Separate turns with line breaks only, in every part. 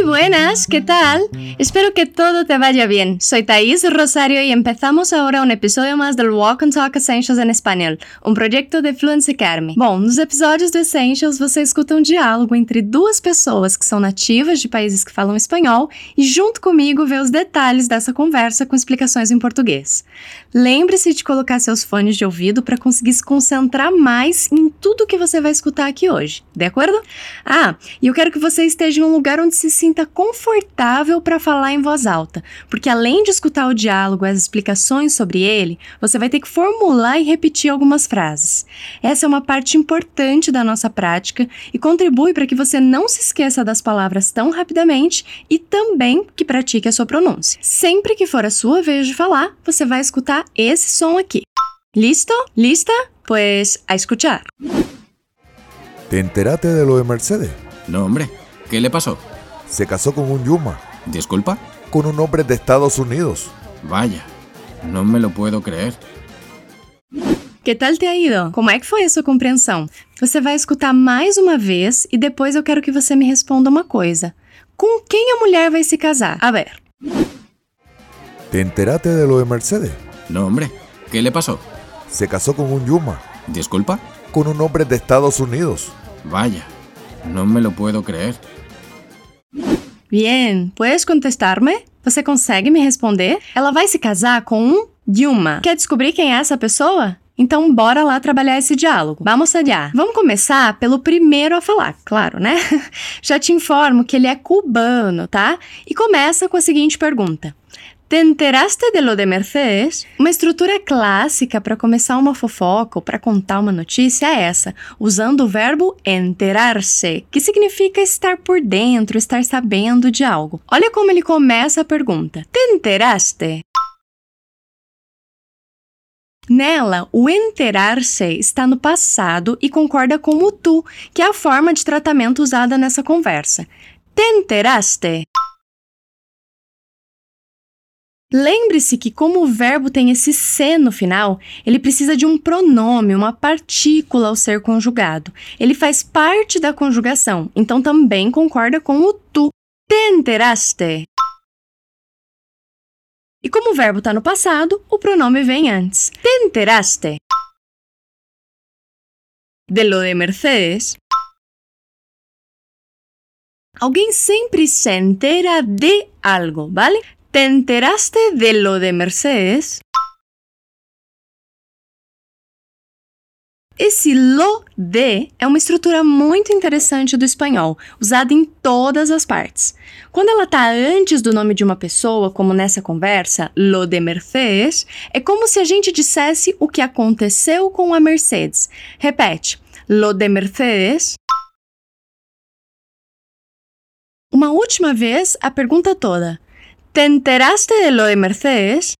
Muy buenas, ¿qué tal? Espero que todo te vaya bien. Soy Thais Rosario y empezamos ahora un episódio mais do Walk and Talk Essentials em espanhol, um projeto de Fluency Academy. Bom, nos episódios do Essentials você escuta um diálogo entre duas pessoas que são nativas de países que falam espanhol e junto comigo vê os detalhes dessa conversa com explicações em português. Lembre-se de colocar seus fones de ouvido para conseguir se concentrar mais em tudo que você vai escutar aqui hoje, de acordo? Ah, e eu quero que você esteja em um lugar onde se sinta confortável para falar em voz alta, porque além de escutar o diálogo e as explicações sobre ele, você vai ter que formular e repetir algumas frases. Essa é uma parte importante da nossa prática e contribui para que você não se esqueça das palavras tão rapidamente e também que pratique a sua pronúncia. Sempre que for a sua vez de falar, você vai escutar esse som aqui. ¿Listo? ¿Lista? Pues a escuchar.
¿Te enteraste de lo de Mercedes?
No, hombre. ¿Qué le pasó?
Se casó con un Yuma,
¿Disculpa?
con un hombre de Estados Unidos.
Vaya. No me lo puedo creer.
Que tal te ha ido? Como é que foi a sua compreensão? Você vai escutar mais uma vez e depois eu quero que você me responda uma coisa. Com quem a mulher vai se casar? A ver.
¿Te enteraste de lo de Mercedes?
No, hombre. ¿Qué le pasó?
Se casó con un Yuma,
¿Disculpa?
con un hombre de Estados Unidos.
Vaya. No me lo puedo creer.
Bien, puedes contestar-me? Você consegue me responder? Ela vai se casar com um Yuma. Quer descobrir quem é essa pessoa? Então bora lá trabalhar esse diálogo. Vamos allá. Vamos começar pelo primeiro a falar, claro, né? Já te informo que ele é cubano, tá? E começa com a seguinte pergunta. Te enteraste de lo de Mercedes? Uma estrutura clássica para começar uma fofoca ou para contar uma notícia é essa, usando o verbo enterar-se, que significa estar por dentro, estar sabendo de algo. Olha como ele começa a pergunta. Te enteraste? Nela, o enterar-se está no passado e concorda com o tu, que é a forma de tratamento usada nessa conversa. Te enteraste? Lembre-se que, como o verbo tem esse se no final, ele precisa de um pronome, uma partícula ao ser conjugado. Ele faz parte da conjugação, então também concorda com o tu. Te enteraste? E como o verbo está no passado, o pronome vem antes. Te enteraste? De lo de Mercedes? Alguém sempre se entera de algo, ¿vale? ¿Te enteraste de lo de Mercedes? Esse lo de é uma estrutura muito interessante do espanhol, usada em todas as partes. Quando ela está antes do nome de uma pessoa, como nessa conversa, lo de Mercedes, é como se a gente dissesse o que aconteceu com a Mercedes. Repete, lo de Mercedes. Uma última vez, a pergunta toda. ¿Te enteraste de lo de Mercedes?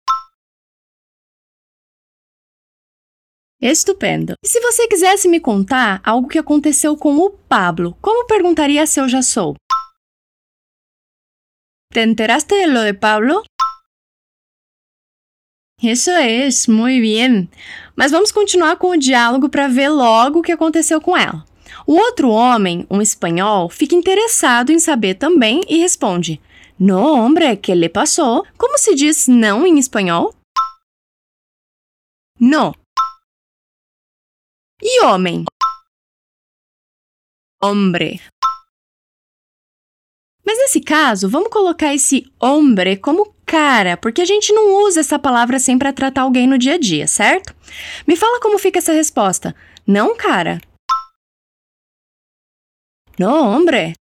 Estupendo. E se você quisesse me contar algo que aconteceu com o Pablo, como perguntaria se eu já sou? ¿Te enteraste de lo de Pablo? Isso é, muito bem. Mas vamos continuar com o diálogo para ver logo o que aconteceu com ela. O outro homem, um espanhol, fica interessado em saber também e responde: No, hombre, que le passou? Como se diz não em espanhol? No. E homem? Hombre. Mas nesse caso, vamos colocar esse hombre como cara, porque a gente não usa essa palavra assim para tratar alguém no dia a dia, certo? Me fala como fica essa resposta. Não, cara. No, hombre.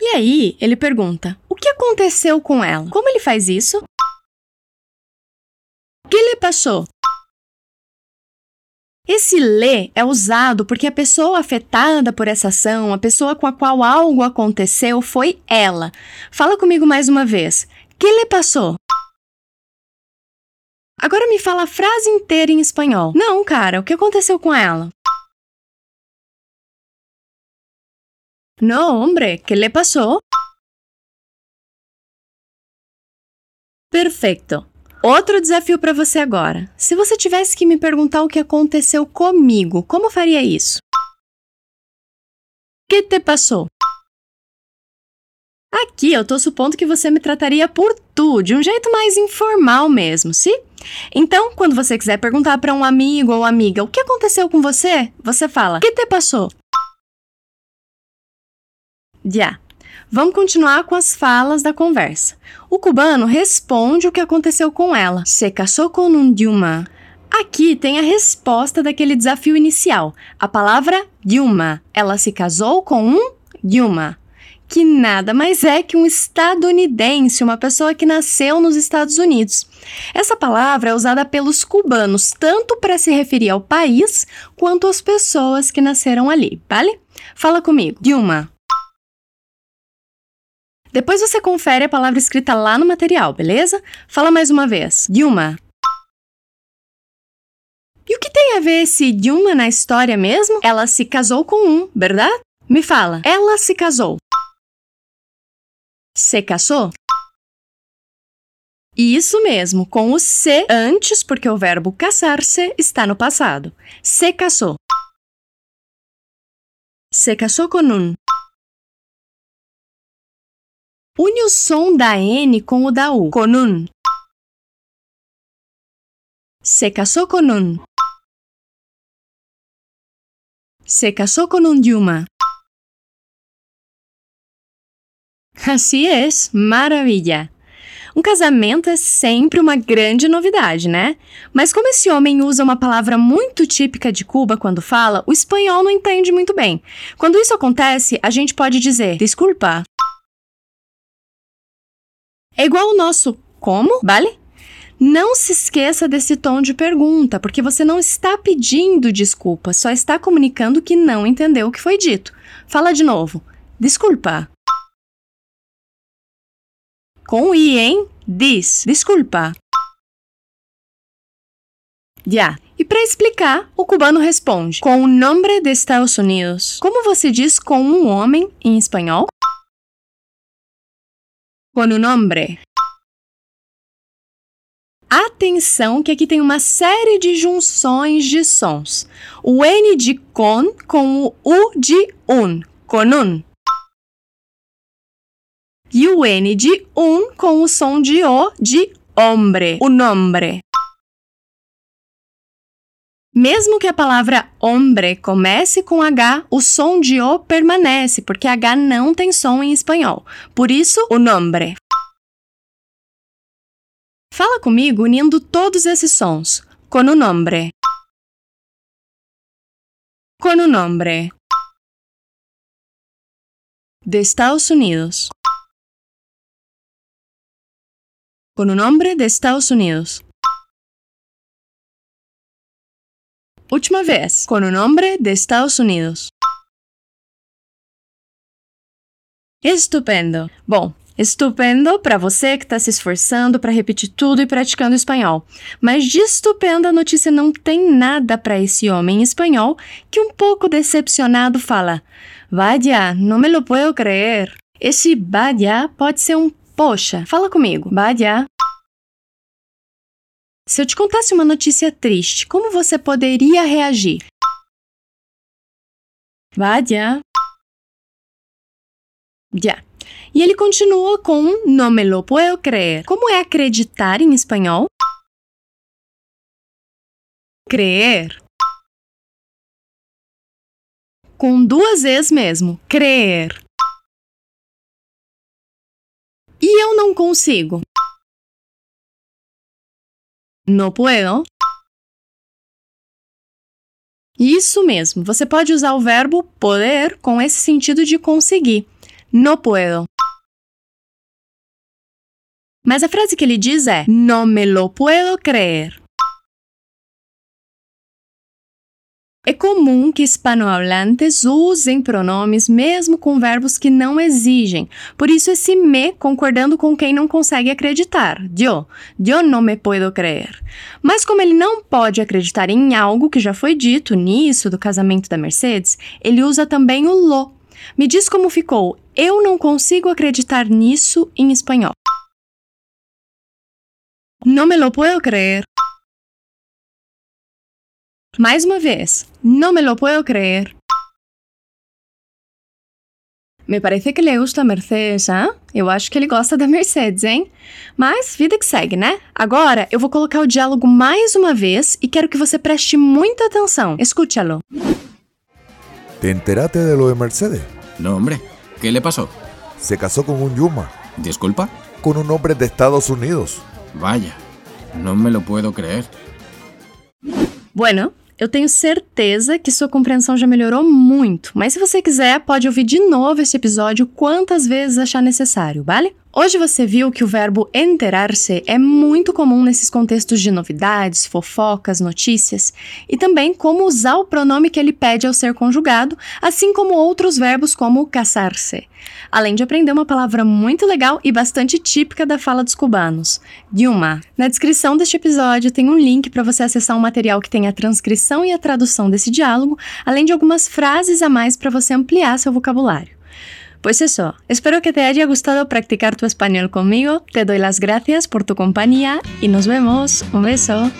E aí, ele pergunta: o que aconteceu com ela? Como ele faz isso? Que lhe passou? Esse lê é usado porque a pessoa afetada por essa ação, a pessoa com a qual algo aconteceu, foi ela. Fala comigo mais uma vez. Que lhe passou? Agora me fala a frase inteira em espanhol. Não, cara, o que aconteceu com ela? No, hombre, ¿qué le pasó? Perfeito. Outro desafio para você agora. Se você tivesse que me perguntar o que aconteceu comigo, como faria isso? Que te passou? Aqui eu tô supondo que você me trataria por tu, de um jeito mais informal mesmo, sim? Então, quando você quiser perguntar para um amigo ou amiga o que aconteceu com você, você fala: "Que te passou?" Vamos continuar com as falas da conversa. O cubano responde o que aconteceu com ela. Se casou com um Dilma. Aqui tem a resposta daquele desafio inicial. A palavra Dilma. Ela se casou com um Dilma que nada mais é que um estadunidense, uma pessoa que nasceu nos Estados Unidos. Essa palavra é usada pelos cubanos tanto para se referir ao país quanto às pessoas que nasceram ali, vale? Fala comigo. Dilma. Depois você confere a palavra escrita lá no material, beleza? Fala mais uma vez. Dilma. E o que tem a ver esse Dilma na história mesmo? Ela se casou com um, verdade? Me fala. Ela se casou. Se casou? Isso mesmo, com o se antes, porque o verbo casar-se está no passado. Se casou. Se casou com um. Une o som da N com o da U. Com um. Se casou com um. Se casou com um Dilma. Assim é, maravilha! Um casamento é sempre uma grande novidade, né? Mas como esse homem usa uma palavra muito típica de Cuba quando fala, o espanhol não entende muito bem. Quando isso acontece, a gente pode dizer desculpa. É igual o nosso como, vale? Não se esqueça desse tom de pergunta, porque você não está pedindo desculpa, só está comunicando que não entendeu o que foi dito. Fala de novo. Desculpa. Com I, hein? Diz. Desculpa. Já. E para explicar, o cubano responde com o nome de Estados Unidos. Como você diz com um homem em espanhol? Com o nome. Atenção que aqui tem uma série de junções de sons. O N de con com o U de un, con un e o N de um com o som de O de hombre, o nombre. Mesmo que a palavra hombre comece com H, o som de O permanece, porque H não tem som em espanhol. Por isso, o nombre. Fala comigo unindo todos esses sons. Com o nombre. Com o nombre. De Estados Unidos. con un hombre de Estados Unidos. Última vez, con un hombre de Estados Unidos. Estupendo. Bom, estupendo para você que está se esforçando para repetir tudo e praticando espanhol. Mas de estupenda notícia não tem nada para esse homem espanhol que um pouco decepcionado fala: Vaya, não me lo puedo creer. Esse vaya pode ser um Poxa, fala comigo. Badia. Se eu te contasse uma notícia triste, como você poderia reagir? Badia. Já. E ele continua com no me lo puedo creer. Como é acreditar em espanhol? Creer. Com duas vezes mesmo. Creer. E eu não consigo. No puedo. Isso mesmo, você pode usar o verbo poder com esse sentido de conseguir. No puedo. Mas a frase que ele diz é: No me lo puedo creer. É comum que hispanohablantes usem pronomes mesmo com verbos que não exigem. Por isso esse me concordando com quem não consegue acreditar. Yo, yo no me puedo creer. Mas como ele não pode acreditar em algo que já foi dito nisso do casamento da Mercedes, ele usa também o lo. Me diz como ficou. Eu não consigo acreditar nisso em espanhol. No me lo puedo creer. Mais uma vez, não me lo puedo creer. Me parece que ele gusta a Mercedes, hein? Eu acho que ele gosta da Mercedes, hein? Mas vida que segue, né? Agora eu vou colocar o diálogo mais uma vez e quero que você preste muita atenção. Escúchalo.
¿Te enteraste de lo de Mercedes?
No, hombre, ¿qué le pasó?
Se casó con un Yuma,
¿Disculpa?
con un hombre de Estados Unidos.
Vaya, no me lo puedo creer.
Bueno, eu tenho certeza que sua compreensão já melhorou muito, mas se você quiser, pode ouvir de novo esse episódio quantas vezes achar necessário, vale? Hoje você viu que o verbo enterar-se é muito comum nesses contextos de novidades, fofocas, notícias, e também como usar o pronome que ele pede ao ser conjugado, assim como outros verbos como casar-se. Além de aprender uma palavra muito legal e bastante típica da fala dos cubanos, Yuma. Na descrição deste episódio tem um link para você acessar um material que tem a transcrição e a tradução desse diálogo, além de algumas frases a mais para você ampliar seu vocabulário. Pues eso, espero que te haya gustado practicar tu español conmigo, te doy las gracias por tu compañía y nos vemos. Un beso.